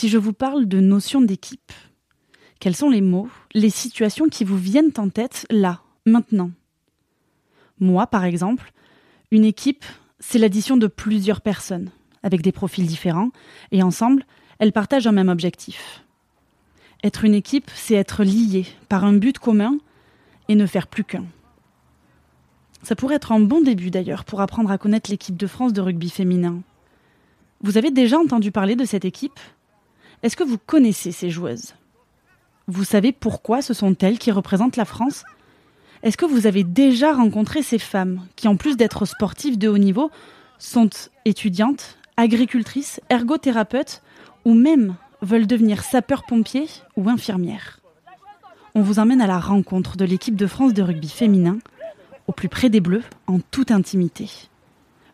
si je vous parle de notion d'équipe Quels sont les mots, les situations qui vous viennent en tête là, maintenant? Moi, par exemple, une équipe, c'est l'addition de plusieurs personnes, avec des profils différents, et ensemble, elles partagent un même objectif. Être une équipe, c'est être lié par un but commun et ne faire plus qu'un. Ça pourrait être un bon début d'ailleurs pour apprendre à connaître l'équipe de France de rugby féminin. Vous avez déjà entendu parler de cette équipe? Est-ce que vous connaissez ces joueuses? Vous savez pourquoi ce sont elles qui représentent la France? Est-ce que vous avez déjà rencontré ces femmes qui, en plus d'être sportives de haut niveau, sont étudiantes, agricultrices, ergothérapeutes ou même veulent devenir sapeurs-pompiers ou infirmières? On vous emmène à la rencontre de l'équipe de France de rugby féminin, au plus près des Bleus, en toute intimité.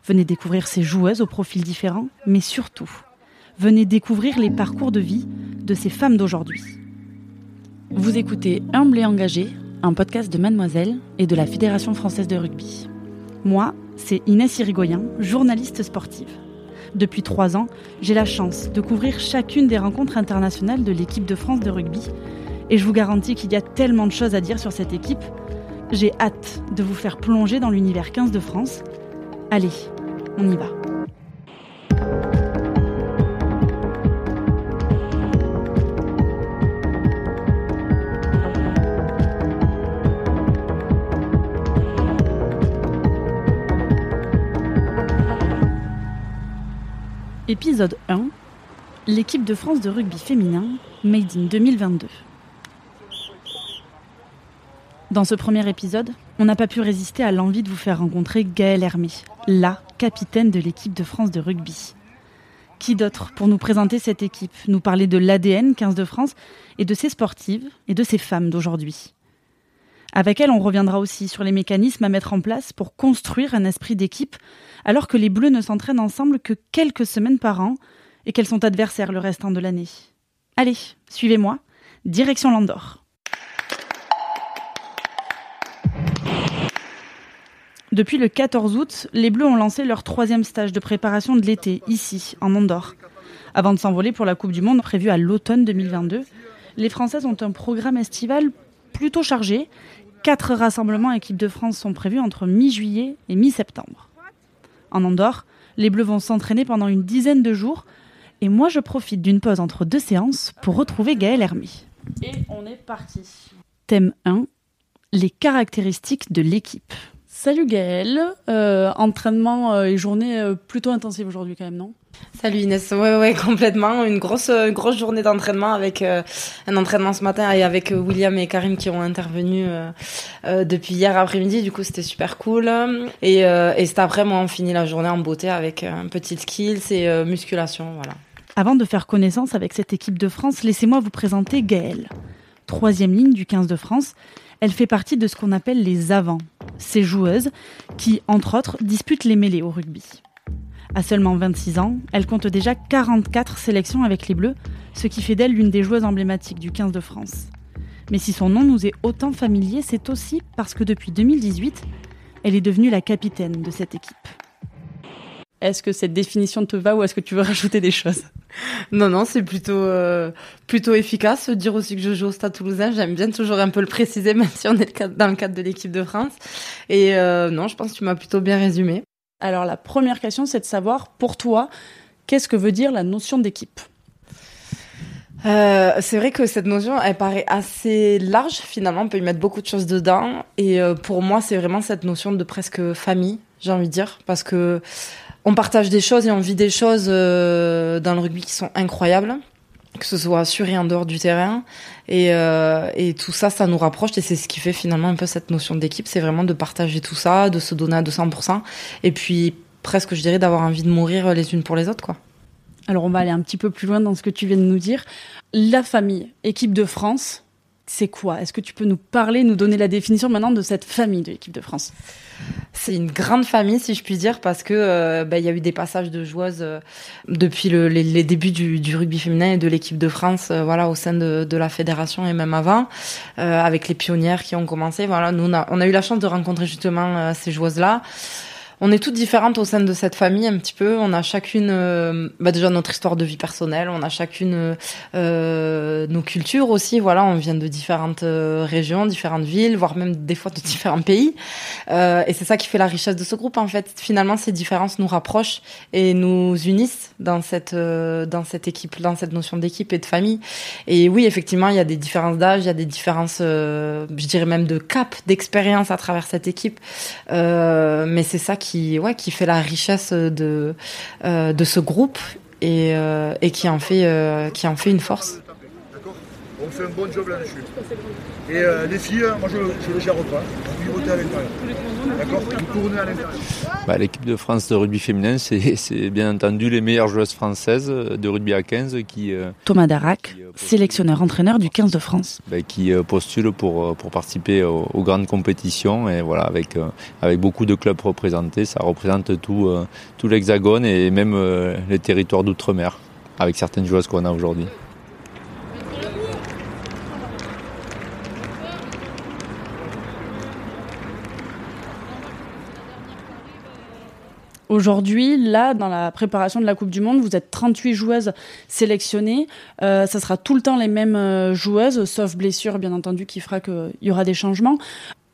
Venez découvrir ces joueuses aux profils différents, mais surtout, venez découvrir les parcours de vie de ces femmes d'aujourd'hui. Vous écoutez Humble et engagé, un podcast de Mademoiselle et de la Fédération française de rugby. Moi, c'est Inès Irigoyen, journaliste sportive. Depuis trois ans, j'ai la chance de couvrir chacune des rencontres internationales de l'équipe de France de rugby. Et je vous garantis qu'il y a tellement de choses à dire sur cette équipe. J'ai hâte de vous faire plonger dans l'univers 15 de France. Allez, on y va. Épisode 1 L'équipe de France de rugby féminin, Made in 2022. Dans ce premier épisode, on n'a pas pu résister à l'envie de vous faire rencontrer Gaëlle Hermé, la capitaine de l'équipe de France de rugby. Qui d'autre pour nous présenter cette équipe, nous parler de l'ADN 15 de France et de ses sportives et de ses femmes d'aujourd'hui? Avec elle, on reviendra aussi sur les mécanismes à mettre en place pour construire un esprit d'équipe alors que les Bleus ne s'entraînent ensemble que quelques semaines par an et qu'elles sont adversaires le restant de l'année. Allez, suivez-moi, direction Landor. Depuis le 14 août, les Bleus ont lancé leur troisième stage de préparation de l'été, ici, en Andorre. Avant de s'envoler pour la Coupe du Monde prévue à l'automne 2022, les Françaises ont un programme estival plutôt chargé. Quatre rassemblements équipe de France sont prévus entre mi-juillet et mi-septembre. En Andorre, les Bleus vont s'entraîner pendant une dizaine de jours et moi je profite d'une pause entre deux séances pour retrouver Gaël Hermé. Et on est parti. Thème 1 les caractéristiques de l'équipe. Salut Gaëlle, euh, entraînement euh, et journée euh, plutôt intensive aujourd'hui quand même, non? Salut Inès, ouais ouais complètement, une grosse grosse journée d'entraînement avec un entraînement ce matin et avec William et Karim qui ont intervenu depuis hier après-midi, du coup c'était super cool. Et, et cet après moi on finit la journée en beauté avec un petit skills et musculation, voilà. Avant de faire connaissance avec cette équipe de France, laissez-moi vous présenter Gaëlle, troisième ligne du 15 de France. Elle fait partie de ce qu'on appelle les avants, ces joueuses qui, entre autres, disputent les mêlées au rugby. À seulement 26 ans, elle compte déjà 44 sélections avec les Bleus, ce qui fait d'elle l'une des joueuses emblématiques du 15 de France. Mais si son nom nous est autant familier, c'est aussi parce que depuis 2018, elle est devenue la capitaine de cette équipe. Est-ce que cette définition te va ou est-ce que tu veux rajouter des choses? Non, non, c'est plutôt euh, plutôt efficace. Dire aussi que je joue au Stade Toulousain, j'aime bien toujours un peu le préciser, même si on est dans le cadre de l'équipe de France. Et euh, non, je pense que tu m'as plutôt bien résumé. Alors la première question, c'est de savoir pour toi, qu'est-ce que veut dire la notion d'équipe? Euh, c'est vrai que cette notion, elle paraît assez large finalement. On peut y mettre beaucoup de choses dedans. Et euh, pour moi, c'est vraiment cette notion de presque famille, j'ai envie de dire, parce que on partage des choses et on vit des choses euh, dans le rugby qui sont incroyables, que ce soit sur et en dehors du terrain. Et, euh, et tout ça, ça nous rapproche et c'est ce qui fait finalement un peu cette notion d'équipe. C'est vraiment de partager tout ça, de se donner à 200%. Et puis presque, je dirais, d'avoir envie de mourir les unes pour les autres, quoi. Alors on va aller un petit peu plus loin dans ce que tu viens de nous dire. La famille, équipe de France, c'est quoi? Est-ce que tu peux nous parler, nous donner la définition maintenant de cette famille de l'équipe de France? C'est une grande famille, si je puis dire, parce que euh, bah, il y a eu des passages de joueuses euh, depuis le, les, débuts du, rugby féminin et de l'équipe de France, euh, voilà, au sein de, la fédération et même avant, avec les pionnières qui ont commencé. Voilà, nous on a, on a eu la chance de rencontrer justement ces joueuses-là. On est toutes différentes au sein de cette famille un petit peu. On a chacune, euh, bah déjà notre histoire de vie personnelle, on a chacune euh, nos cultures aussi. Voilà, on vient de différentes euh, régions, différentes villes, voire même des fois de différents pays. Euh, et c'est ça qui fait la richesse de ce groupe en fait. Finalement, ces différences nous rapprochent et nous unissent dans cette euh, dans cette équipe, dans cette notion d'équipe et de famille. Et oui, effectivement, il y a des différences d'âge, il y a des différences, je dirais même de cap, d'expérience à travers cette équipe. mais c'est ça qui qui, ouais, qui fait la richesse de, euh, de ce groupe et, euh, et qui, en fait, euh, qui en fait une force. On fait un bon job là-dessus. Et les filles, moi je ne le gère pas. À l'intérieur. D'accord Vous tournez à l'intérieur. Bah, l'équipe de France de rugby féminin, c'est bien entendu les meilleures joueuses françaises de rugby à 15 qui... Euh, Thomas Darac, euh, sélectionneur-entraîneur du 15 de France. Bah, qui euh, postule pour, pour participer aux, grandes compétitions. Et voilà, avec, avec beaucoup de clubs représentés, ça représente tout, tout l'hexagone et même les territoires d'outre-mer, avec certaines joueuses qu'on a aujourd'hui. Aujourd'hui, là, dans la préparation de la Coupe du Monde, vous êtes 38 joueuses sélectionnées. Euh, ça sera tout le temps les mêmes euh, joueuses, sauf blessure, bien entendu, qui fera qu'il y aura des changements.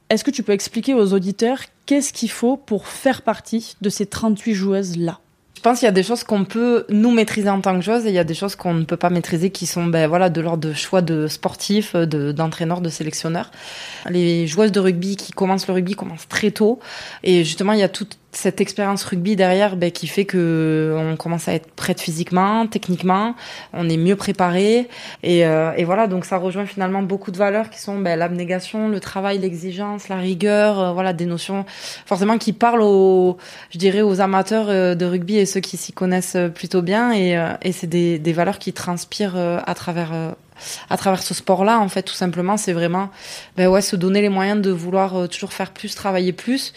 Est-ce que tu peux expliquer aux auditeurs qu'est-ce qu'il faut pour faire partie de ces 38 joueuses-là? Je pense qu'il y a des choses qu'on peut nous maîtriser en tant que joueuse et il y a des choses qu'on ne peut pas maîtriser qui sont ben, voilà, de l'ordre de choix de sportifs, d'entraîneurs, de, de sélectionneurs. Les joueuses de rugby qui commencent le rugby commencent très tôt et justement il y a toute cette expérience rugby derrière ben, qui fait que on commence à être prête physiquement, techniquement, on est mieux préparé. Et, euh, et, voilà donc ça rejoint finalement beaucoup de valeurs qui sont ben, l'abnégation, le travail, l'exigence, la rigueur, euh, voilà des notions forcément qui parlent aux je dirais aux amateurs euh, de rugby et ceux qui s'y connaissent plutôt bien. Et, et c'est des, des valeurs qui transpirent à travers à travers ce sport-là, en fait, tout simplement, c'est vraiment, ben ouais, se donner les moyens de vouloir toujours faire plus, travailler plus,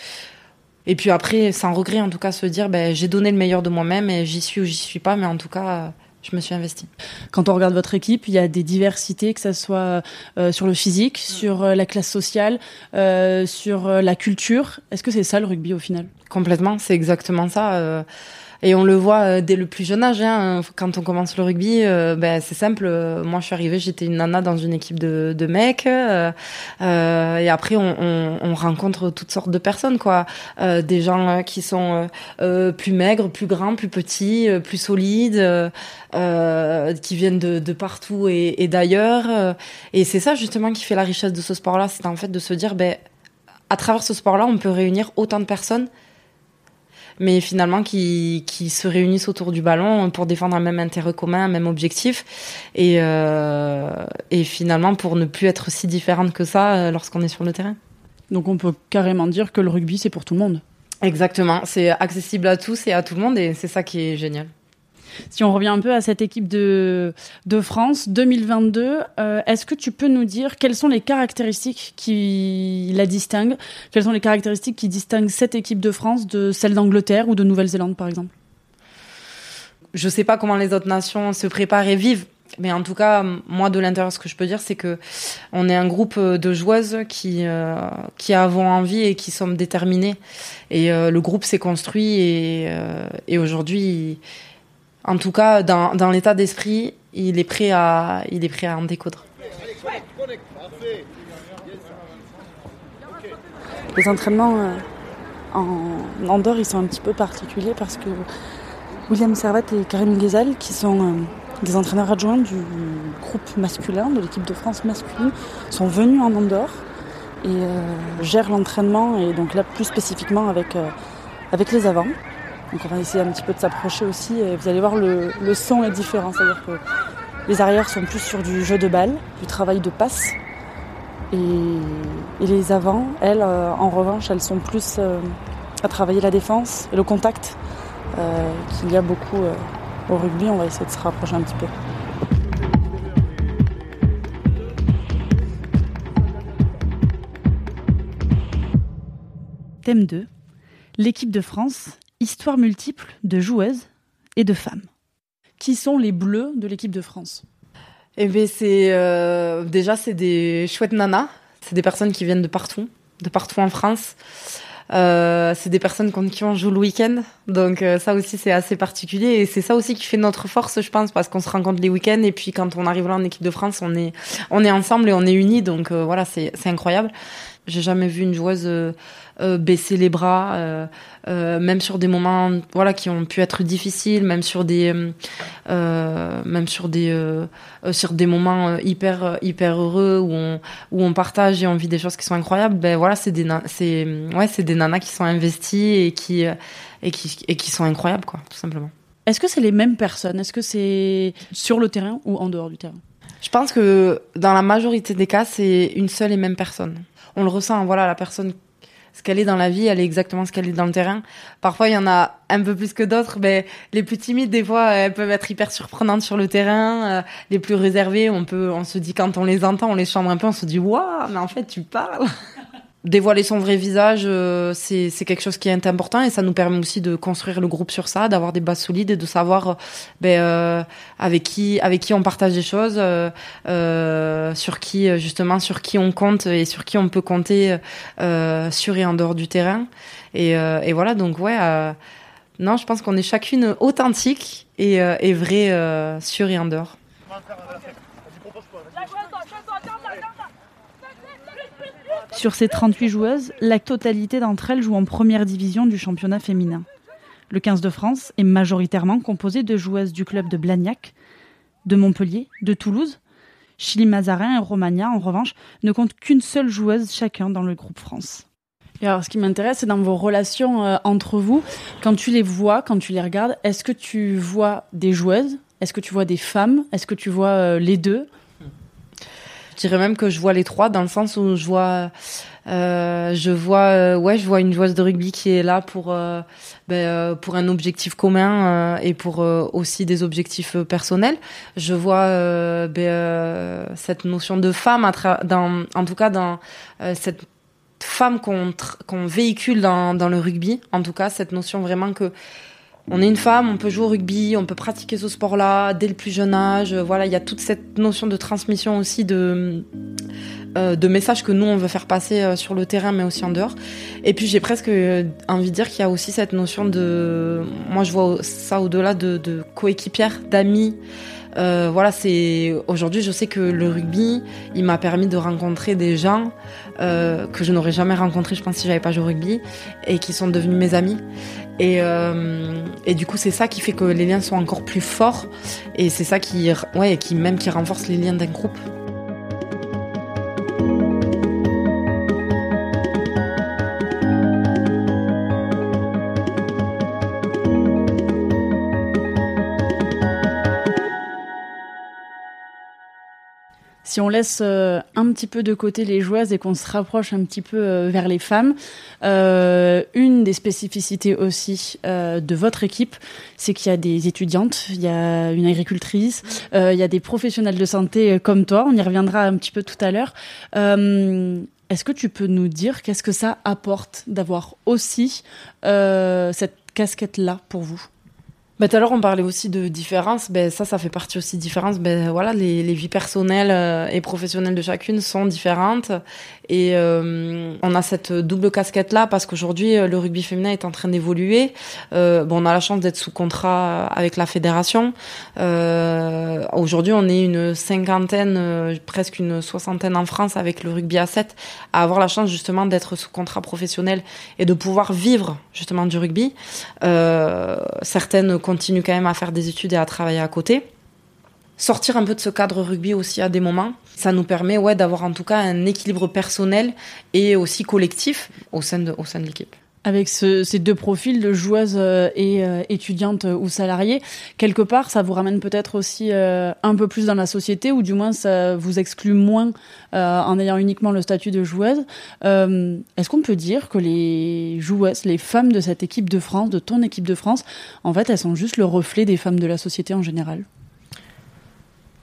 et puis après, sans regret, en tout cas, se dire, ben, j'ai donné le meilleur de moi-même et j'y suis ou j'y suis pas, mais en tout cas, je me suis investie. Quand on regarde votre équipe, il y a des diversités, que ce soit euh, sur le physique, sur euh, la classe sociale, euh, sur la culture. Est-ce que c'est ça le rugby au final? Complètement, c'est exactement ça. Et on le voit euh, dès le plus jeune âge. Hein, quand on commence le rugby, euh, ben, c'est simple. Moi, je suis arrivée, j'étais une nana dans une équipe de, mecs. Euh, euh et après, on, rencontre toutes sortes de personnes, quoi. Euh, des gens qui sont plus maigres, plus grands, plus petits, plus solides, qui viennent de, de partout et, et d'ailleurs. Et c'est ça justement qui fait la richesse de ce sport-là, c'est en fait de se dire, ben, à travers ce sport-là, on peut réunir autant de personnes mais finalement qui, qui se réunissent autour du ballon pour défendre un même intérêt commun, un même objectif, et, euh, et finalement pour ne plus être si différente que ça euh, lorsqu'on est sur le terrain. Donc on peut carrément dire que le rugby c'est pour tout le monde. Exactement, c'est accessible à tous et à tout le monde, et c'est ça qui est génial. Si on revient un peu à cette équipe de, de France 2022, euh, est-ce que tu peux nous dire quelles sont les caractéristiques qui la distinguent? Quelles sont les caractéristiques qui distinguent cette équipe de France de celle d'Angleterre ou de Nouvelle-Zélande, par exemple? Je ne sais pas comment les autres nations se préparent et vivent. Mais en tout cas, moi de l'intérieur, ce que je peux dire, c'est que on est un groupe de joueuses qui euh, qui avons envie et qui sommes déterminées. Et euh, le groupe s'est construit et, et aujourd'hui, en tout cas, dans, dans l'état d'esprit, il est prêt à, il est prêt à en découdre. Les entraînements euh, en Andorre, ils sont un petit peu particuliers parce que William Servette et Karim Ghezal, qui sont euh, des entraîneurs adjoints du groupe masculin, de l'équipe de France masculine, sont venus en Andorre et euh, gèrent l'entraînement et donc là plus spécifiquement avec, avec les avants. Donc on va essayer un petit peu de s'approcher aussi et vous allez voir le, son est différent, c'est-à-dire que les arrières sont plus sur du jeu de balle, du travail de passe. Et, les avants, elles, euh, en revanche, elles sont plus euh, à travailler la défense et le contact euh, qu'il y a beaucoup au rugby. On va essayer de se rapprocher un petit peu. Thème 2. L'équipe de France histoire multiple de joueuses et de femmes. Qui sont les bleus de l'équipe de France? Eh bien, c'est euh, déjà c'est des chouettes nanas. C'est des personnes qui viennent de partout, de partout en France. Euh, c'est des personnes contre qui on joue le week-end. Donc euh, ça aussi, c'est assez particulier. Et c'est ça aussi qui fait notre force, je pense, parce qu'on se rencontre les week-ends. Et puis quand on arrive là en équipe de France, on est, on est ensemble et on est unis. Donc voilà, c'est incroyable. J'ai jamais vu une joueuse euh, euh, baisser les bras, euh, même sur des moments, voilà, qui ont pu être difficiles, même sur des, même sur des, sur des moments hyper, hyper heureux où on, où on partage et on vit des choses qui sont incroyables. Ben voilà, c'est des, c'est, ouais, c'est des nanas qui sont investies et qui, et qui, et qui sont incroyables, quoi, tout simplement. Est-ce que c'est les mêmes personnes? Est-ce que c'est sur le terrain ou en dehors du terrain? Je pense que dans la majorité des cas, c'est une seule et même personne on le ressent. Voilà, la personne, ce qu'elle est dans la vie, elle est exactement ce qu'elle est dans le terrain. Parfois, il y en a un peu plus que d'autres. Mais les plus timides, des fois, elles peuvent être hyper surprenantes sur le terrain. Euh, les plus réservées, on peut, on se dit quand on les entend, on les chambre un peu, on se dit waouh, mais en fait, tu parles. Dévoiler son vrai visage, euh, c'est quelque chose qui est important et ça nous permet aussi de construire le groupe sur ça, d'avoir des bases solides et de savoir euh, ben, euh, avec qui avec qui on partage des choses, sur qui justement sur qui on compte et sur qui on peut compter sur et en dehors du terrain. Et, et voilà donc ouais. non, je pense qu'on est chacune authentique et, et vraie sur et en dehors. Sur ces 38 joueuses, la totalité d'entre elles jouent en première division du championnat féminin. Le 15 de France est majoritairement composé de joueuses du club de Blagnac, de Montpellier, de Toulouse. Chili Mazarin et Romagna, en revanche, ne comptent qu'une seule joueuse chacun dans le groupe France. Alors, ce qui m'intéresse, c'est dans vos relations euh, entre vous. Quand tu les vois, quand tu les regardes, est-ce que tu vois des joueuses? Est-ce que tu vois des femmes? Est-ce que tu vois euh, les deux? Je dirais même que je vois les trois dans le sens où je vois, euh, je vois, euh, ouais, je vois une joueuse de rugby qui est là pour, euh, ben, euh, pour un objectif commun et pour aussi des objectifs personnels. Je vois ben, cette notion de femme, à dans, en tout cas dans cette femme qu'on qu'on véhicule dans, dans le rugby. En tout cas, cette notion vraiment que on est une femme, on peut jouer au rugby, on peut pratiquer ce sport-là dès le plus jeune âge. Voilà, il y a toute cette notion de transmission aussi de euh, de messages que nous on veut faire passer euh, sur le terrain, mais aussi en dehors. Et puis j'ai presque envie de dire qu'il y a aussi cette notion de, moi je vois ça au-delà de, de coéquipière, d'amis. Euh, voilà, c'est aujourd'hui, je sais que le rugby, il m'a permis de rencontrer des gens euh, que je n'aurais jamais rencontrés, je pense, si j'avais pas joué au rugby, et qui sont devenus mes amis. Et, euh, et du coup, c'est ça qui fait que les liens sont encore plus forts, et c'est ça qui, ouais, qui même qui renforce les liens d'un groupe. Si on laisse euh, un petit peu de côté les joueuses et qu'on se rapproche un petit peu euh, vers les femmes, euh, une des spécificités aussi de votre équipe, c'est qu'il y a des étudiantes, il y a une agricultrice, il y a des professionnels de santé comme toi, on y reviendra un petit peu tout à l'heure. Est-ce que tu peux nous dire qu'est-ce que ça apporte d'avoir aussi cette casquette-là pour vous? Bah, tout à l'heure, on parlait aussi de différence. Ben, ça, ça fait partie aussi de différence. Ben, voilà, les, les vies personnelles euh, et professionnelles de chacune sont différentes. Et euh, on a cette double casquette-là parce qu'aujourd'hui, euh, le rugby féminin est en train d'évoluer. Euh, bon, on a la chance d'être sous contrat avec la fédération. Euh, aujourd'hui, on est une cinquantaine, presque une soixantaine en France avec le rugby à 7, à avoir la chance justement d'être sous contrat professionnel et de pouvoir vivre justement du rugby. certaines continue quand même à faire des études et à travailler à côté. Sortir un peu de ce cadre rugby aussi à des moments, ça nous permet ouais, d'avoir en tout cas un équilibre personnel et aussi collectif au sein de, au sein de l'équipe avec ce, ces deux profils de joueuse euh, et euh, étudiante euh, ou salariée, quelque part, ça vous ramène peut-être aussi un peu plus dans la société, ou du moins ça vous exclut moins en ayant uniquement le statut de joueuse. Est-ce qu'on peut dire que les joueuses, les femmes de cette équipe de France, de ton équipe de France, en fait, elles sont juste le reflet des femmes de la société en général?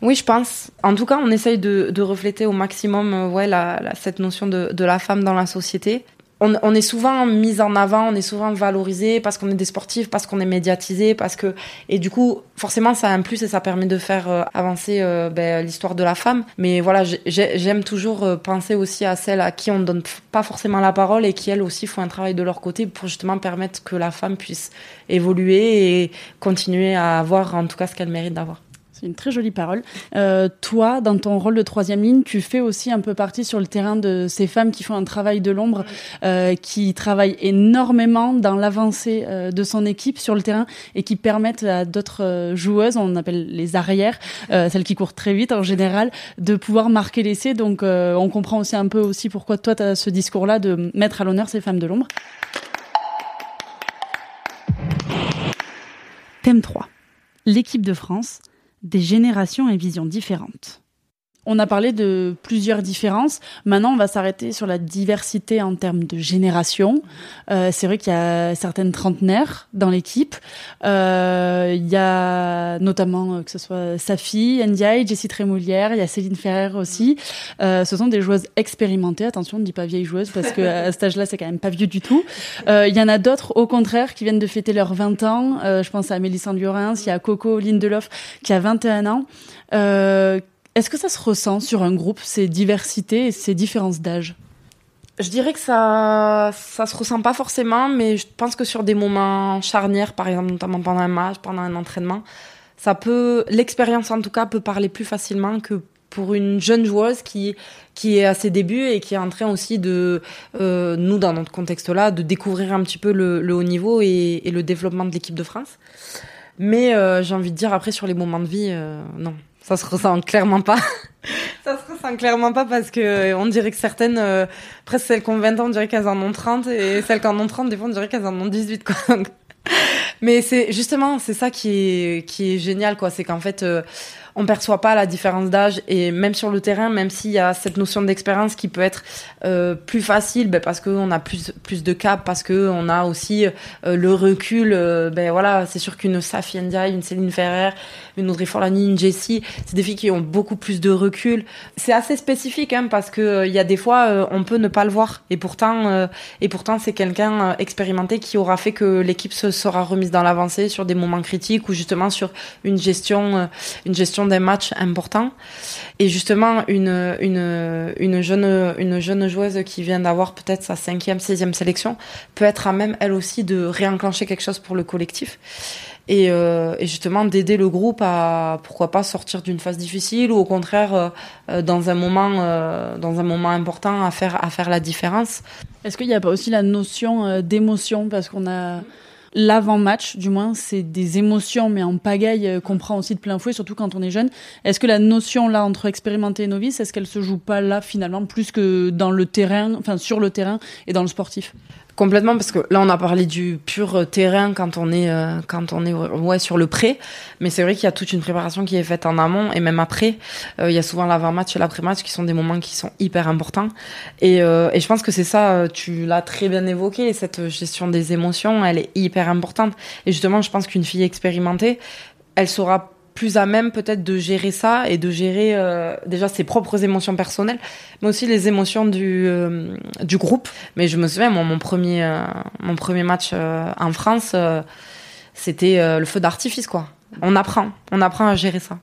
Oui, je pense. En tout cas, on essaye de, refléter au maximum ouais, cette notion de, la femme dans la société on, est souvent mis en avant, on est souvent valorisé parce qu'on est des sportifs, parce qu'on est médiatisé, parce que et du coup forcément ça a un plus et ça permet de faire euh, avancer euh, ben, l'histoire de la femme. Mais voilà, j'aime toujours euh, penser aussi à celles à qui on ne donne pas forcément la parole et qui elles aussi font un travail de leur côté pour justement permettre que la femme puisse évoluer et continuer à avoir en tout cas ce qu'elle mérite d'avoir une très jolie parole. Euh, toi, dans ton rôle de troisième ligne, tu fais aussi un peu partie sur le terrain de ces femmes qui font un travail de l'ombre, euh, qui travaillent énormément dans l'avancée euh, de son équipe sur le terrain et qui permettent à d'autres joueuses, on appelle les arrières, celles qui courent très vite en général, de pouvoir marquer l'essai. Donc on comprend aussi un peu aussi pourquoi toi tu as ce discours-là de mettre à l'honneur ces femmes de l'ombre. Thème 3. L'équipe de France des générations et visions différentes. On a parlé de plusieurs différences. Maintenant, on va s'arrêter sur la diversité en termes de génération. Euh, c'est vrai qu'il y a certaines trentenaires dans l'équipe. Euh, il y a notamment euh, que ce soit Safi, Ndiaye, Jessie Trémoulière, il y a Céline Ferrer aussi. ce sont des joueuses expérimentées. Attention, on ne dit pas vieille joueuse parce que à cet âge-là, c'est quand même pas vieux du tout. Il y en a d'autres, au contraire, qui viennent de fêter leurs 20 ans. je pense à Mélissande Llorens, il y a Coco Lindelof qui a 21 ans. Est-ce que ça se ressent sur un groupe, ces diversités et ces différences d'âge? Je dirais que ça, ça se ressent pas forcément, mais je pense que sur des moments charnières, par exemple, notamment pendant un match, pendant un entraînement, ça peut, l'expérience en tout cas, peut parler plus facilement que pour une jeune joueuse qui qui est à ses débuts et qui est en train aussi de euh, nous dans notre contexte là de découvrir un petit peu le, haut niveau et, le développement de l'équipe de France. Mais euh, j'ai envie de dire après sur les moments de vie, euh, non, ça se ressent clairement pas. ça se ressent clairement pas parce que euh, on dirait que certaines, euh, presque celles qui ont 20 ans, on dirait qu'elles en ont 30 et celles qui en ont 30, des fois on dirait qu'elles en ont 18 quoi. Mais c'est justement c'est ça qui est qui est génial quoi, c'est qu'en fait euh, on perçoit pas la différence d'âge et même sur le terrain, même s'il y a cette notion d'expérience qui peut être euh, plus facile, ben parce qu'on a plus de cap, parce que on a aussi euh, le recul. Euh, ben voilà, c'est sûr qu'une Safi Ndiaye, une Céline Ferrer, une Audrey Forlani, une Jessie, c'est des filles qui ont beaucoup plus de recul. C'est assez spécifique hein, parce que il y a des fois on peut ne pas le voir et pourtant et pourtant c'est quelqu'un expérimenté qui aura fait que l'équipe se sera remise dans l'avancée sur des moments critiques ou justement sur une gestion des matchs importants. Et justement, une, une, une, jeune, une jeune joueuse qui vient d'avoir peut-être sa cinquième, sixième sélection peut être à même, elle aussi, de réenclencher quelque chose pour le collectif. Et, euh, justement d'aider le groupe à pourquoi pas sortir d'une phase difficile ou au contraire euh, dans un moment euh, dans un moment important à faire à faire la différence. Est-ce qu'il n'y a pas aussi la notion d'émotion? Parce qu'on a l'avant-match, du moins, c'est des émotions, mais en pagaille euh, qu'on prend aussi de plein fouet, surtout quand on est jeune. Est-ce que la notion là entre expérimenté et novice, est-ce qu'elle se joue pas là finalement plus que dans le terrain, enfin sur le terrain et dans le sportif? Complètement, parce que là, on a parlé du pur terrain quand on est, euh, quand on est ouais, sur le pré. Mais c'est vrai qu'il y a toute une préparation qui est faite en amont et même après. Euh, il y a souvent l'avant-match et l'après-match qui sont des moments qui sont hyper importants. Et, euh, et je pense que c'est ça, tu l'as très bien évoqué, cette gestion des émotions, elle est hyper importante. Et justement, je pense qu'une fille expérimentée, elle saura plus à même peut-être de gérer ça et de gérer euh, déjà ses propres émotions personnelles, mais aussi les émotions du, euh, du groupe. Mais je me souviens, moi, mon premier, euh, mon premier match en France, c'était le feu d'artifice, quoi. On apprend, on apprend à gérer ça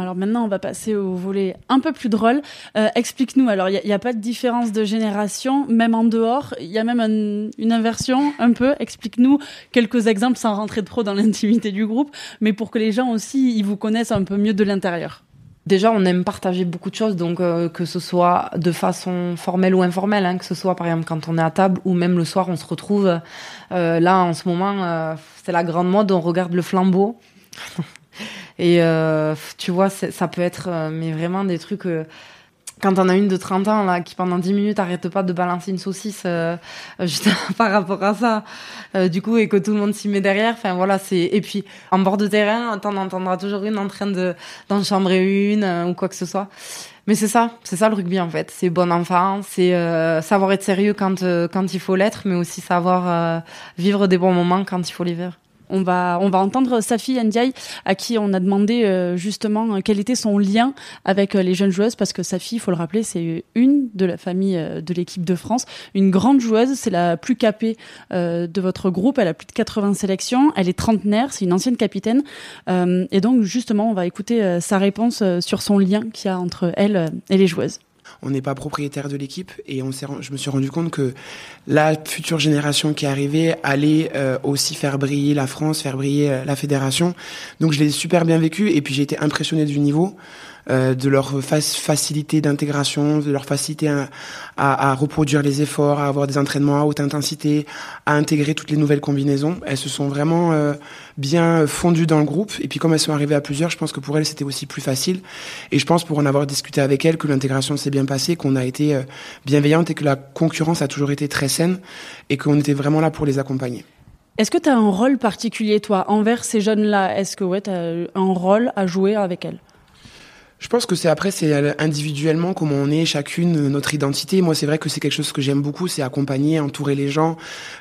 alors maintenant, on va passer au volet un peu plus drôle. Euh, explique-nous, alors il n'y a, pas de différence de génération, même en dehors, il y a même une inversion un peu. Explique-nous quelques exemples sans rentrer trop dans l'intimité du groupe, mais pour que les gens aussi, ils vous connaissent un peu mieux de l'intérieur. Déjà, on aime partager beaucoup de choses, donc euh, que ce soit de façon formelle ou informelle, hein, que ce soit par exemple quand on est à table ou même le soir, on se retrouve. Euh, là, en ce moment, c'est la grande mode, on regarde le flambeau. Et euh, tu vois, ça peut être euh, mais vraiment des trucs. Euh, quand on a une de 30 ans là qui pendant 10 minutes arrête pas de balancer une saucisse euh, juste par rapport à ça du coup et que tout le monde s'y met derrière enfin voilà c'est et puis en bord de terrain t'en entendras toujours une en train de d'en chambrer une ou quoi que ce soit mais c'est ça c'est ça le rugby en fait c'est bon enfant c'est savoir être sérieux quand quand il faut l'être mais aussi savoir vivre des bons moments quand il faut les vivre On va, on va entendre Safi Ndiaye, à qui on a demandé justement quel était son lien avec les jeunes joueuses, parce que Safi, il faut le rappeler, c'est une de la famille de l'équipe de France, une grande joueuse, c'est la plus capée de votre groupe, elle a plus de 80 sélections, elle est trentenaire, c'est une ancienne capitaine, et donc justement, on va écouter sa réponse sur son lien qu'il y a entre elle et les joueuses on n'est pas propriétaire de l'équipe et on je me suis rendu compte que la future génération qui arrivait allait euh, aussi faire briller la France, faire briller euh, la fédération. Donc je l'ai super bien vécu et puis j'ai été impressionné du niveau. Euh, de leur facilité d'intégration, de leur facilité à, à, reproduire les efforts, à avoir des entraînements à haute intensité, à intégrer toutes les nouvelles combinaisons. Elles se sont vraiment euh, bien fondues dans le groupe. Et puis comme elles sont arrivées à plusieurs, je pense que pour elles c'était aussi plus facile. Et je pense pour en avoir discuté avec elles que l'intégration s'est bien passée, qu'on a été euh, bienveillante et que la concurrence a toujours été très saine et qu'on était vraiment là pour les accompagner. Est-ce que tu as un rôle particulier, toi, envers ces jeunes-là? Est-ce que ouais, tu as un rôle à jouer avec elles? Je pense que c'est après, c'est individuellement comment on est chacune, notre identité. Moi, c'est vrai que c'est quelque chose que j'aime beaucoup, c'est accompagner, entourer les gens,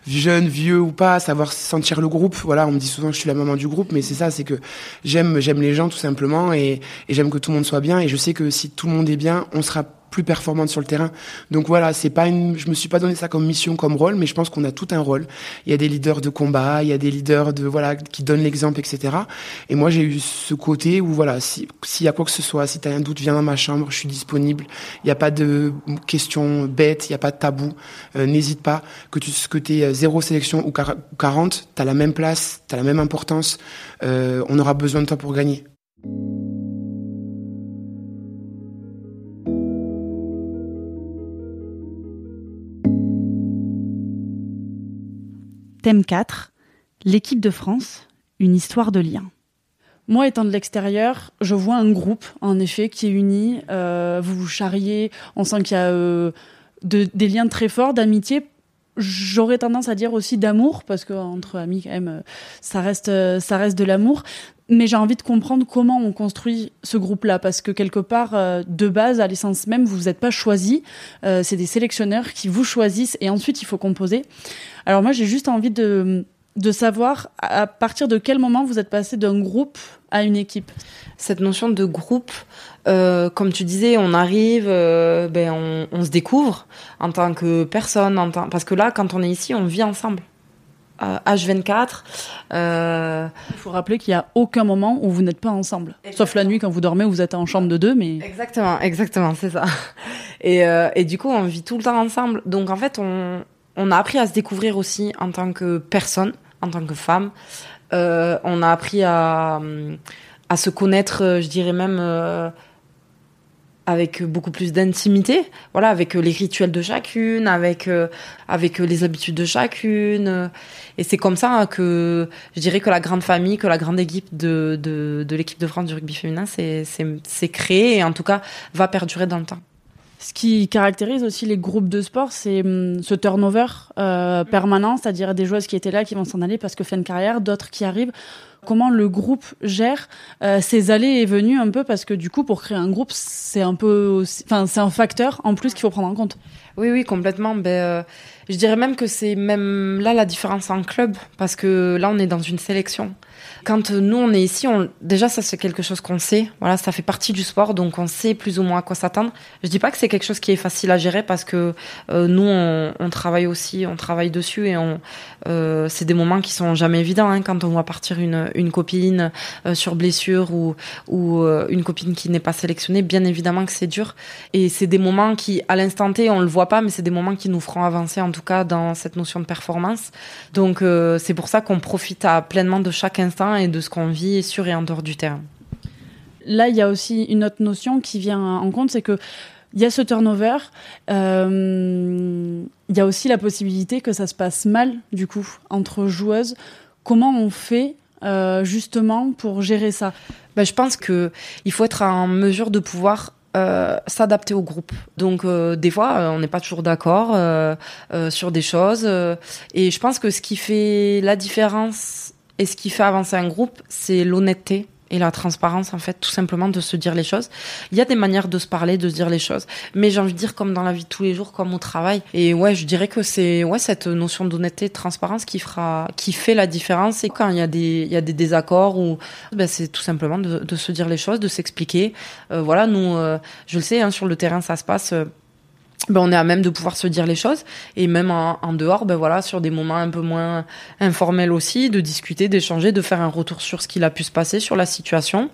jeunes, vieux ou pas, savoir sentir le groupe. Voilà, on me dit souvent que je suis la maman du groupe, mais c'est ça, c'est que j'aime, j'aime les gens tout simplement et, et j'aime que tout le monde soit bien. Et je sais que si tout le monde est bien, on sera plus performante sur le terrain. Donc voilà, c'est pas une, je me suis pas donné ça comme mission, comme rôle, mais je pense qu'on a tout un rôle. Il y a des leaders de combat, il y a des leaders de voilà qui donnent l'exemple, etc. Et moi j'ai eu ce côté où voilà, s'il y a quoi que ce soit, si tu as un doute, viens dans ma chambre, je suis disponible. Il n'y a pas de questions bêtes, il n'y a pas de tabou. Euh, n'hésite pas que tu que aies euh, zéro sélection ou 40, tu as la même place, tu as la même importance. Euh, on aura besoin de toi pour gagner. Thème 4, l'équipe de France, une histoire de lien. Moi, étant de l'extérieur, je vois un groupe, en effet, qui est uni. Euh, vous vous charriez, on sent qu'il y a euh, des liens très forts d'amitié. J'aurais tendance à dire aussi d'amour, parce qu'entre amis, quand même, euh, ça reste, ça reste de l'amour. Mais j'ai envie de comprendre comment on construit ce groupe-là, parce que quelque part, de base, à l'essence même, vous n'êtes pas choisi. c'est des sélectionneurs qui vous choisissent et ensuite il faut composer. Alors moi, j'ai juste envie de, de savoir à partir de quel moment vous êtes passé d'un groupe à une équipe. Cette notion de groupe, euh, comme tu disais, on arrive, euh, ben on, on, se découvre en tant que personne, en tant... parce que là, quand on est ici, on vit ensemble. H24. Euh... Il faut rappeler qu'il n'y a aucun moment où vous n'êtes pas ensemble. Sauf la nuit quand vous dormez, vous êtes en chambre de deux, mais... Exactement, exactement, c'est ça. Et, euh, et du coup, on vit tout le temps ensemble. Donc en fait, on, on a appris à se découvrir aussi en tant que personne, en tant que femme. Euh, on a appris à, à se connaître, je dirais même avec beaucoup plus d'intimité, voilà, avec les rituels de chacune, avec avec les habitudes de chacune. Et c'est comme ça que je dirais que la grande famille, que la grande équipe de de, de l'équipe de France du rugby féminin, c'est c'est créé et en tout cas va perdurer dans le temps. Ce qui caractérise aussi les groupes de sport, c'est hum, ce turnover euh, permanent, c'est-à-dire des joueuses qui étaient là, qui vont s'en aller parce que fin de carrière, d'autres qui arrivent. Comment le groupe gère euh, ces allées et venues un peu? Parce que du coup, pour créer un groupe, c'est un peu, enfin, c'est un facteur en plus qu'il faut prendre en compte. Oui, oui, complètement. Ben, euh, je dirais même que c'est même là la différence en club parce que là, on est dans une sélection. Quand nous on est ici, déjà ça c'est quelque chose qu'on sait. Voilà, ça fait partie du sport, donc on sait plus ou moins à quoi s'attendre. Je dis pas que c'est quelque chose qui est facile à gérer parce que euh, nous on, travaille aussi, on travaille dessus et euh, c'est des moments qui sont jamais évidents hein, quand on voit partir une, copine euh, sur blessure ou, euh, une copine qui n'est pas sélectionnée. Bien évidemment que c'est dur et c'est des moments qui à l'instant T on le voit pas, mais c'est des moments qui nous feront avancer en tout cas dans cette notion de performance. Donc euh, c'est pour ça qu'on profite à pleinement de chaque instant et de ce qu'on vit sur et en dehors du terrain. Là, il y a aussi une autre notion qui vient en compte, c'est que il y a ce turnover. Euh, il y a aussi la possibilité que ça se passe mal, du coup, entre joueuses. Comment on fait euh, justement pour gérer ça? Ben, Je pense que il faut être en mesure de pouvoir euh, s'adapter au groupe. Donc euh, des fois, euh, on n'est pas toujours d'accord euh, sur des choses. et je pense que ce qui fait la différence et ce qui fait avancer un groupe, c'est l'honnêteté et la transparence en fait tout simplement de se dire les choses. Il y a des manières de se parler de se dire les choses. Mais j'ai envie de dire comme dans la vie de tous les jours comme au travail et ouais je dirais que c'est ouais cette notion d'honnêteté de transparence qui fera qui fait la différence. Et quand il y a des il y a des désaccords ou ben, c'est tout simplement de, de, se dire les choses de s'expliquer. Euh, voilà nous euh, je le sais hein, sur le terrain ça se passe euh, ben, on est à même de pouvoir se dire les choses. Et même en, en, dehors ben voilà sur des moments un peu moins informels aussi de discuter d'échanger de faire un retour sur ce qu'il a pu se passer sur la situation.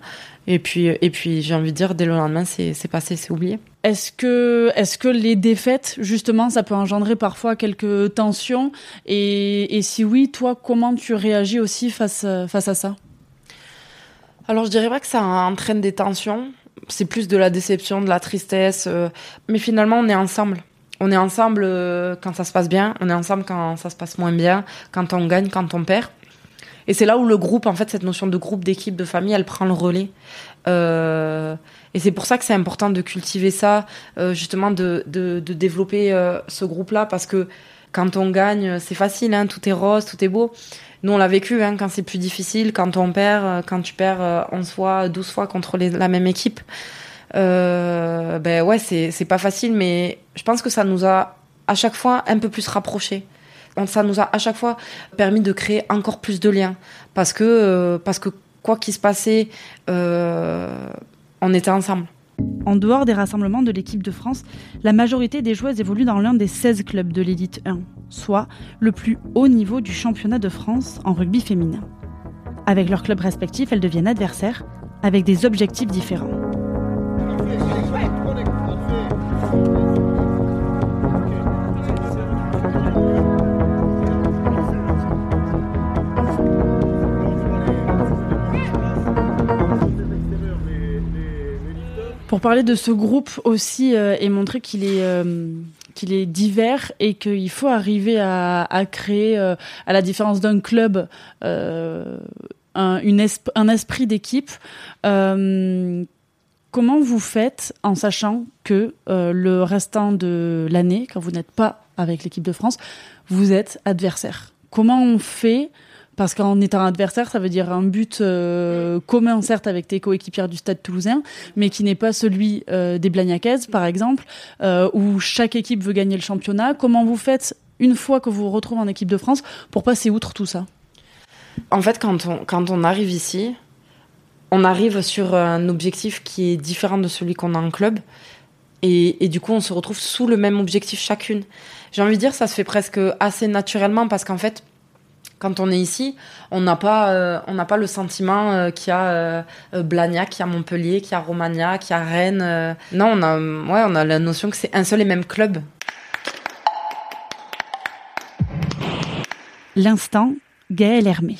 Et puis et puis j'ai envie de dire dès le lendemain c'est c'est passé c'est oublié. Est-ce que est-ce que les défaites justement ça peut engendrer parfois quelques tensions? Et, et si oui toi comment tu réagis aussi face face à ça? Alors je dirais pas que ça entraîne des tensions c'est plus de la déception, de la tristesse. Euh, mais finalement, on est ensemble. On est ensemble euh, quand ça se passe bien, on est ensemble quand ça se passe moins bien, quand on gagne, quand on perd. Et c'est là où le groupe, en fait, cette notion de groupe, d'équipe, de famille, elle prend le relais. Euh, et c'est pour ça que c'est important de cultiver ça, euh, justement, de, de, de développer euh, ce groupe-là, parce que quand on gagne, c'est facile, hein, tout est rose, tout est beau. Nous, on l'a vécu hein, quand c'est plus difficile, quand on perd, euh, quand tu perds 11 fois, 12 fois contre la même équipe. Euh, ben ouais, c'est, pas facile, mais je pense que ça nous a à chaque fois un peu plus rapprochés. Ça nous a à chaque fois permis de créer encore plus de liens. Parce que, euh, parce que quoi qu'il se passait, euh, on était ensemble. En dehors des rassemblements de l'équipe de France, la majorité des joueuses évoluent dans l'un des 16 clubs de l'élite 1, soit le plus haut niveau du championnat de France en rugby féminin. Avec leurs clubs respectifs, elles deviennent adversaires avec des objectifs différents. Pour parler de ce groupe aussi euh, et montrer qu'il est euh, qu'il est divers et qu'il faut arriver à, créer, euh, à la différence d'un club, un, une un esprit d'équipe. Comment vous faites en sachant que le restant de l'année, quand vous n'êtes pas avec l'équipe de France, vous êtes adversaire? Comment on fait parce qu'en étant adversaire, ça veut dire un but euh, commun, certes, avec tes coéquipières du Stade toulousain, mais qui n'est pas celui euh, des Blagnacaises, par exemple, euh, où chaque équipe veut gagner le championnat. Comment vous faites, une fois que vous vous retrouvez en équipe de France, pour passer outre tout ça? En fait, quand on, arrive ici, on arrive sur un objectif qui est différent de celui qu'on a en club. Et, et, du coup, on se retrouve sous le même objectif chacune. J'ai envie de dire, ça se fait presque assez naturellement parce qu'en fait, quand on est ici, on n'a pas, euh, on n'a pas le sentiment euh, qu'il y a euh, Blagnac, qu'il y a Montpellier, qu'il y a Romagna, qu'il y a Rennes. euh. Non, on a, ouais, on a la notion que c'est un seul et même club. L'instant Gaël Hermé.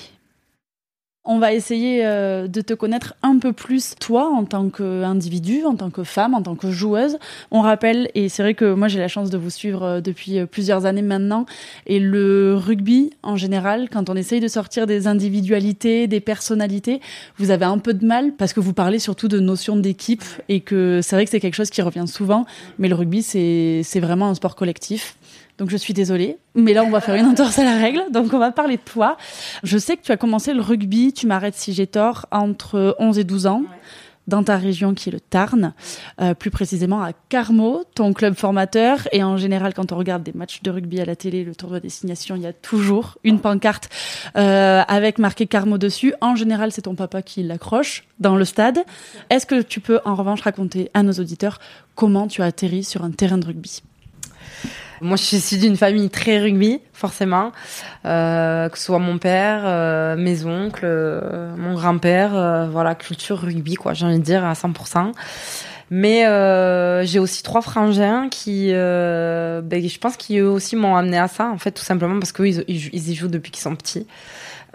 On va essayer euh, de te connaître un peu plus, toi, en tant qu'individu, en tant que femme, en tant que joueuse. On rappelle, et c'est vrai que moi j'ai la chance de vous suivre euh, depuis plusieurs années maintenant, et le rugby, en général, quand on essaye de sortir des individualités, des personnalités, vous avez un peu de mal parce que vous parlez surtout de notion d'équipe, et que c'est vrai que c'est quelque chose qui revient souvent, mais le rugby, c'est vraiment un sport collectif. Donc je suis désolée, mais là on va faire une entorse à la règle. Donc on va parler de toi. Je sais que tu as commencé le rugby, tu m'arrêtes si j'ai tort, entre 11 et 12 ans. Ouais. Dans ta région qui est le Tarn, euh, plus précisément à Carmo, ton club formateur. Et en général, quand on regarde des matchs de rugby à la télé, le tournoi destination, il y a toujours une pancarte euh, avec marqué Carmo dessus. En général, c'est ton papa qui l'accroche dans le stade. Est-ce que tu peux en revanche raconter à nos auditeurs comment tu as atterri sur un terrain de rugby? Moi, je suis issue d'une famille très rugby, forcément. Euh, que ce soit mon père, euh, mes oncles, euh, mon grand-père, voilà, culture rugby, quoi, j'ai envie de dire, à 100%. Mais j'ai aussi trois frangins qui, ben, je pense qu'ils aussi m'ont amené à ça, en fait, tout simplement parce qu'eux, ils, ils, y jouent depuis qu'ils sont petits.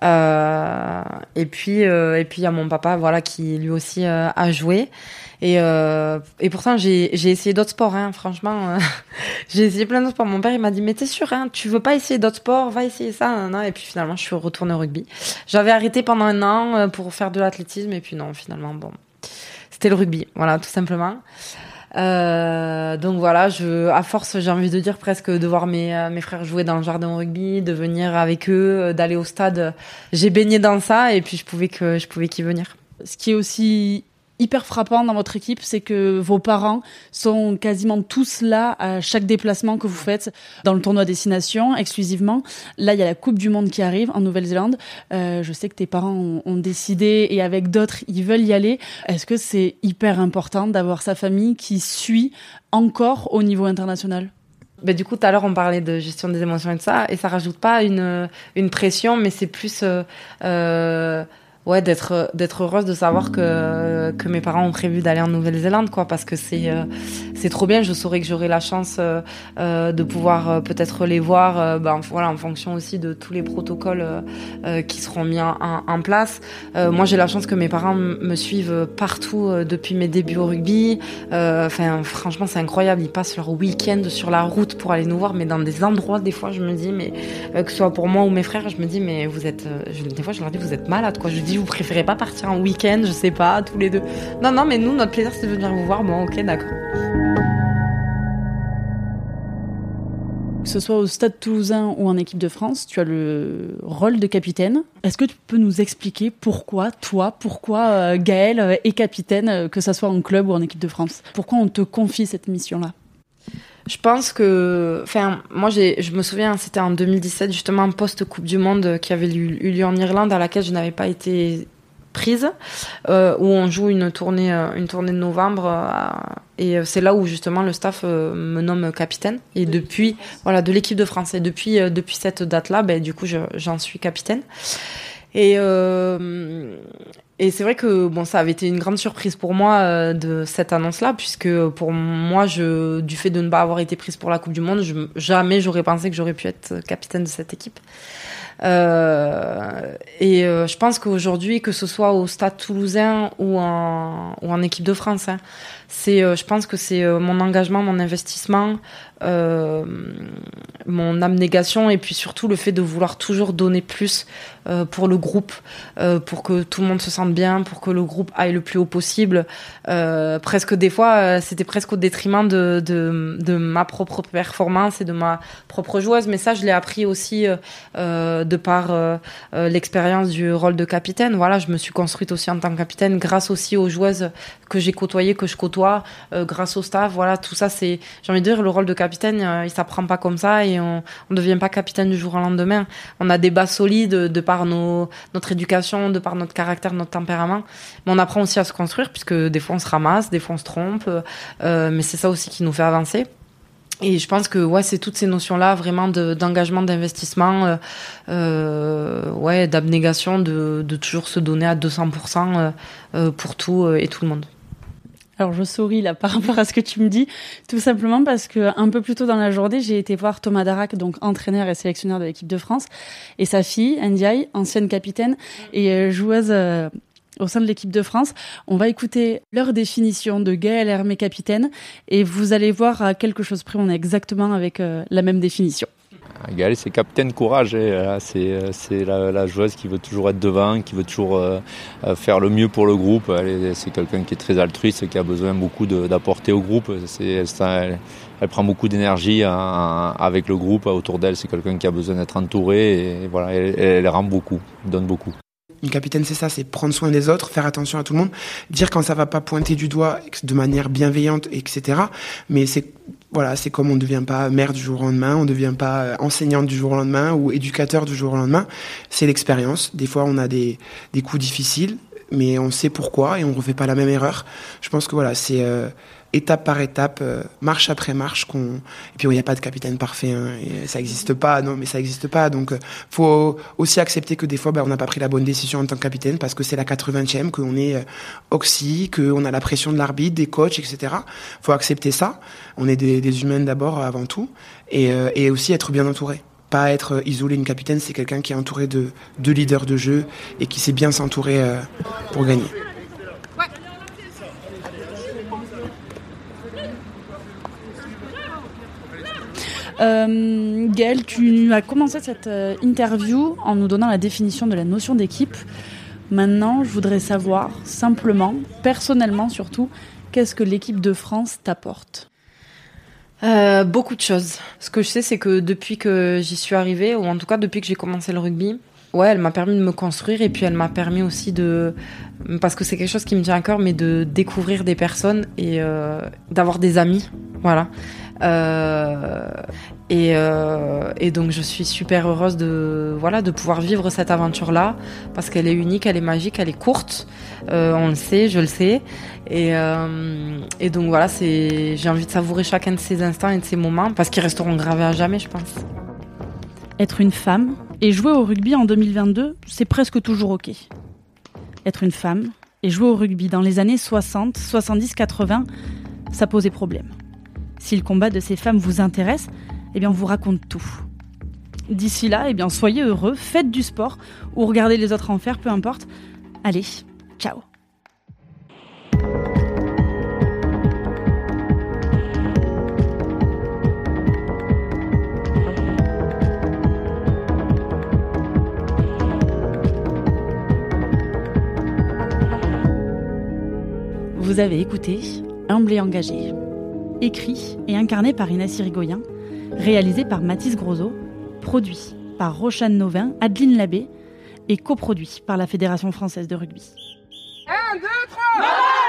et puis, et puis il y a mon papa, voilà, qui lui aussi a joué. Et, euh, et pourtant, j'ai essayé d'autres sports, hein, franchement. j'ai essayé plein d'autres sports. Mon père, il m'a dit, mais t'es sûr, hein, tu veux pas essayer d'autres sports, va essayer ça. Et puis finalement, je suis retournée au rugby. J'avais arrêté pendant un an pour faire de l'athlétisme, et puis non, finalement, bon, c'était le rugby, voilà, tout simplement. Euh, donc voilà, je, à force, j'ai envie de dire presque de voir mes, mes frères jouer dans le jardin au rugby, de venir avec eux, d'aller au stade. J'ai baigné dans ça et puis je pouvais que je pouvais qu'y venir. Ce qui est aussi hyper frappant dans votre équipe, c'est que vos parents sont quasiment tous là à chaque déplacement que vous faites dans le tournoi destination exclusivement. Là, il y a la Coupe du Monde qui arrive en Nouvelle-Zélande. Euh, je sais que tes parents ont, décidé et avec d'autres, ils veulent y aller. Est-ce que c'est hyper important d'avoir sa famille qui suit encore au niveau international? Bah, du coup, tout à l'heure, on parlait de gestion des émotions et de ça, et ça rajoute pas une, une pression, mais c'est plus euh, euh ouais d'être d'être heureuse de savoir que que mes parents ont prévu d'aller en Nouvelle-Zélande quoi parce que c'est euh, c'est trop bien. Je saurais que j'aurai la chance euh, euh de pouvoir euh, peut-être les voir ben voilà en fonction aussi de tous les protocoles qui seront mis en, place. Moi j'ai la chance que mes parents me suivent partout depuis mes débuts au rugby. Enfin franchement c'est incroyable. Ils passent leur week-end sur la route pour aller nous voir mais dans des endroits des fois je me dis mais que ce soit pour moi ou mes frères je me dis mais vous êtes des fois je leur dis vous êtes malade quoi. Je dis vous préférez pas partir en week-end, je sais pas, tous les deux. Non, non, mais nous, notre plaisir, c'est de venir vous voir. Bon, ok, d'accord. Que ce soit au Stade toulousain ou en équipe de France, tu as le rôle de capitaine. Est-ce que tu peux nous expliquer pourquoi toi, pourquoi euh, Gaël euh, est capitaine, euh, que ce soit en club ou en équipe de France? Pourquoi on te confie cette mission-là? Je pense que, enfin, moi, je me souviens, c'était en 2017, justement, post Coupe du Monde qui avait eu lieu en Irlande, à laquelle je n'avais pas été prise, euh, où on joue une tournée, euh, une tournée de novembre, euh, et c'est là où justement le staff me nomme capitaine. Et depuis, voilà, de l'équipe de France. Et depuis, depuis cette date-là, ben, du coup, j'en suis capitaine. Et, euh, et c'est vrai que bon, ça avait été une grande surprise pour moi euh, de cette annonce-là, puisque pour moi, je, du fait de ne pas avoir été prise pour la Coupe du Monde, je, jamais j'aurais pensé que j'aurais pu être capitaine de cette équipe. Euh, et euh, je pense qu'aujourd'hui, que ce soit au Stade Toulousain ou en, ou en équipe de France, hein, c'est, euh, je pense que c'est euh, mon engagement, mon investissement, euh, mon abnégation et puis surtout le fait de vouloir toujours donner plus euh, pour le groupe, euh, pour que tout le monde se sente bien, pour que le groupe aille le plus haut possible. presque des fois, c'était presque au détriment de, de, de, ma propre performance et de ma propre joueuse. Mais ça, je l'ai appris aussi de par l'expérience du rôle de capitaine. Voilà, je me suis construite aussi en tant que capitaine grâce aussi aux joueuses que j'ai côtoyées, que je côtoie, grâce au staff. Voilà, tout ça, c'est, j'ai envie de dire, le rôle de capitaine capitaine, euh, il s'apprend pas comme ça et on ne devient pas capitaine du jour au lendemain. On a des bases solides de par notre éducation, de par notre caractère, notre tempérament. Mais on apprend aussi à se construire puisque des fois on se ramasse, des fois on se trompe. Euh, mais c'est ça aussi qui nous fait avancer. Et je pense que ouais, c'est toutes ces notions-là, vraiment d'engagement, d'investissement, euh, euh, ouais, d'abnégation, de, toujours se donner à 200% euh, pour tout et tout le monde. Alors je souris là par rapport à ce que tu me dis, tout simplement parce que un peu plus tôt dans la journée, j'ai été voir Thomas Darac, donc entraîneur et sélectionneur de l'équipe de France, et sa fille Ndiaye, ancienne capitaine et euh, joueuse euh, au sein de l'équipe de France. On va écouter leur définition de Gaël Hermé capitaine et vous allez voir à quelque chose près, on est exactement avec euh, la même définition. Gaël, c'est capitaine courage. Euh, c'est la, joueuse qui veut toujours être devant, qui veut toujours euh, euh, faire le mieux pour le groupe. C'est quelqu'un qui est très altruiste, qui a besoin beaucoup d'apporter au groupe. Elle, elle, prend beaucoup d'énergie avec le groupe autour d'elle. C'est quelqu'un qui a besoin d'être entouré. Et voilà, elle, elle rend beaucoup, donne beaucoup. Une capitaine, c'est ça, c'est prendre soin des autres, faire attention à tout le monde, dire quand ça va pas pointer du doigt de manière bienveillante, etc. Mais c'est voilà, c'est comme on ne devient pas mère du jour au lendemain, on ne devient pas euh, enseignante du jour au lendemain ou éducateur du jour au lendemain. C'est l'expérience. Des fois, on a des, des coups difficiles, mais on sait pourquoi et on ne refait pas la même erreur. Je pense que voilà, c'est euh, étape par étape, euh, marche après marche. Et puis il n'y a pas de capitaine parfait, hein, ça n'existe pas, non, mais ça n'existe pas. Donc il faut aussi accepter que des fois, ben, on n'a pas pris la bonne décision en tant que capitaine parce que c'est la 80e, qu'on est euh, oxy, qu'on a la pression de l'arbitre, des coachs, etc. faut accepter ça. On est des, humains d'abord avant tout, et, euh, aussi être bien entouré pas être isolé. Une capitaine, c'est quelqu'un qui est entouré de deux leaders de jeu et qui sait bien s'entourer pour gagner. Euh, Gaël, tu as commencé cette euh, interview en nous donnant la définition de la notion d'équipe. Maintenant, je voudrais savoir simplement, personnellement surtout, qu'est-ce que l'équipe de France t'apporte? Euh, beaucoup de choses. Ce que je sais, c'est que depuis que j'y suis arrivée, ou en tout cas depuis que j'ai commencé le rugby, ouais, elle m'a permis de me construire et puis elle m'a permis aussi de, parce que c'est quelque chose qui me tient à cœur, mais de découvrir des personnes et euh, d'avoir des amis, voilà. Euh, et, euh, et, donc je suis super heureuse de voilà de pouvoir vivre cette aventure là parce qu'elle est unique, elle est magique, elle est courte. Euh, on le sait, je le sais. Et, donc voilà, j'ai envie de savourer chacun de ces instants et de ces moments parce qu'ils resteront gravés à jamais, je pense. Être une femme et jouer au rugby en 2022, c'est presque toujours ok. Être une femme et jouer au rugby dans les années 60, 70, 80, ça posait problème. Si le combat de ces femmes vous intéresse, eh bien on vous raconte tout. D'ici là, eh bien soyez heureux, faites du sport ou regardez les autres en peu importe. Allez, ciao. Vous avez écouté Humble et engagé écrit et incarné par Inès Irigoyen, réalisé par Mathis Grosot, produit par Rochane Novin, Adeline Labbé et coproduit par la Fédération française de rugby. 1, 2, 3